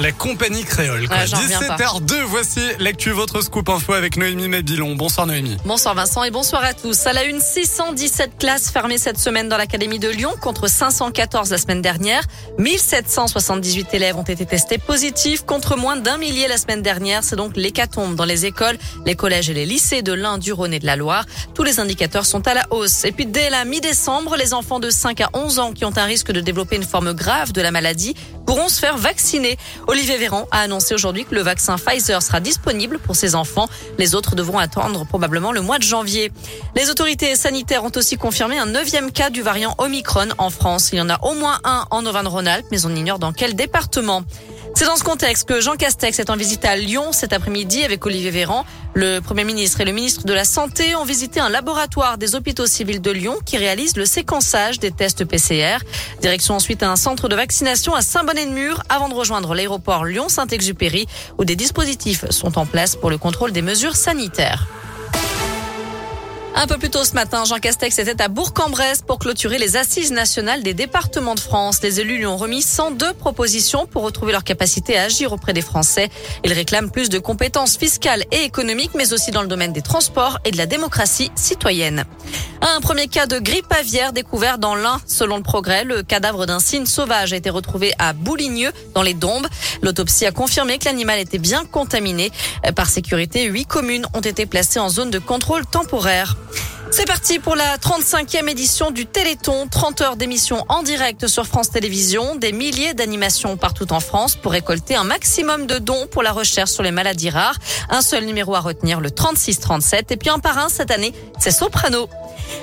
la compagnie créole. Quoi. Ouais, j'en reviens pas. 17h02, voici l'actu votre scoop info avec Noémie Mabilon. Bonsoir Noémie. Bonsoir Vincent et bonsoir à tous. À la une, 617 classes fermées cette semaine dans l'Académie de Lyon contre 514 la semaine dernière. 1778 élèves ont été testés positifs contre moins d'un millier la semaine dernière. C'est donc l'hécatombe dans les écoles, les collèges et les lycées de l'Ain, du Rhône et de la Loire. Tous les indicateurs sont à la hausse. Et puis dès la mi-décembre, les enfants de 5 à 11 ans qui ont un risque de développer une forme grave de la maladie pourront se faire vacciner. Olivier Véran a annoncé aujourd'hui que le vaccin Pfizer sera disponible pour ses enfants. Les autres devront attendre probablement le mois de janvier. Les autorités sanitaires ont aussi confirmé un neuvième cas du variant Omicron en France. Il y en a au moins un en Auvergne-Rhône-Alpes, mais on ignore dans quel département. C'est dans ce contexte que Jean Castex est en visite à Lyon cet après-midi avec Olivier Véran. Le Premier ministre et le ministre de la Santé ont visité un laboratoire des hôpitaux civils de Lyon qui réalise le séquençage des tests PCR. Direction ensuite un centre de vaccination à Saint-Bonnet-de-Mur avant de rejoindre l'aéroport Lyon-Saint-Exupéry où des dispositifs sont en place pour le contrôle des mesures sanitaires. Un peu plus tôt ce matin, Jean Castex était à Bourg-en-Bresse pour clôturer les assises nationales des départements de France. Les élus lui ont remis 102 propositions pour retrouver leur capacité à agir auprès des Français. Ils réclament plus de compétences fiscales et économiques, mais aussi dans le domaine des transports et de la démocratie citoyenne. Un premier cas de grippe aviaire découvert dans l'Ain. Selon le progrès, le cadavre d'un cygne sauvage a été retrouvé à Bouligneux, dans les Dombes. L'autopsie a confirmé que l'animal était bien contaminé. Par sécurité, huit communes ont été placées en zone de contrôle temporaire. C'est parti pour la 35e édition du Téléthon. 30 heures d'émission en direct sur France Télévisions, des milliers d'animations partout en France pour récolter un maximum de dons pour la recherche sur les maladies rares. Un seul numéro à retenir, le 3637. Et puis un par un cette année, c'est Soprano.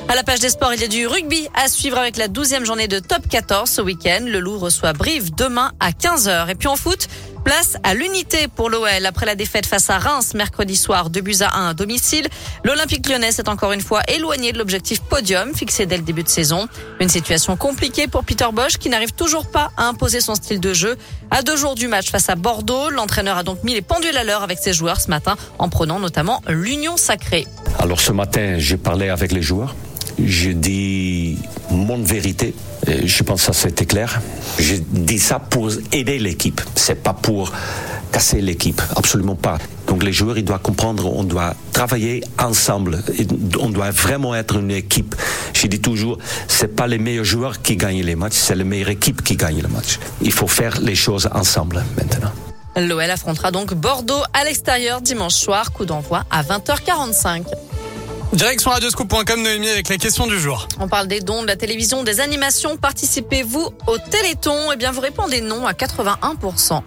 À la page des sports, il y a du rugby à suivre avec la 12e journée de top 14 ce week-end. Le Loup reçoit Brive demain à 15h. Et puis en foot, Place à l'unité pour l'OL après la défaite face à Reims mercredi soir, 2 buts à 1 à domicile. L'Olympique lyonnais s'est encore une fois éloigné de l'objectif podium fixé dès le début de saison. Une situation compliquée pour Peter Bosch qui n'arrive toujours pas à imposer son style de jeu. À deux jours du match face à Bordeaux, l'entraîneur a donc mis les pendules à l'heure avec ses joueurs ce matin en prenant notamment l'union sacrée. Alors ce matin, j'ai parlé avec les joueurs. Je dis mon vérité. Je pense que ça c'était clair. Je dis ça pour aider l'équipe. C'est pas pour casser l'équipe. Absolument pas. Donc les joueurs, ils doivent comprendre, on doit travailler ensemble. On doit vraiment être une équipe. Je dis toujours, c'est pas les meilleurs joueurs qui gagnent les matchs, c'est les meilleure équipe qui gagne le match. Il faut faire les choses ensemble maintenant. L'OL affrontera donc Bordeaux à l'extérieur dimanche soir, coup d'envoi à 20h45. Direction radioscoop.com Noémie avec la question du jour. On parle des dons, de la télévision, des animations. Participez-vous au Téléthon? Eh bien, vous répondez non à 81%.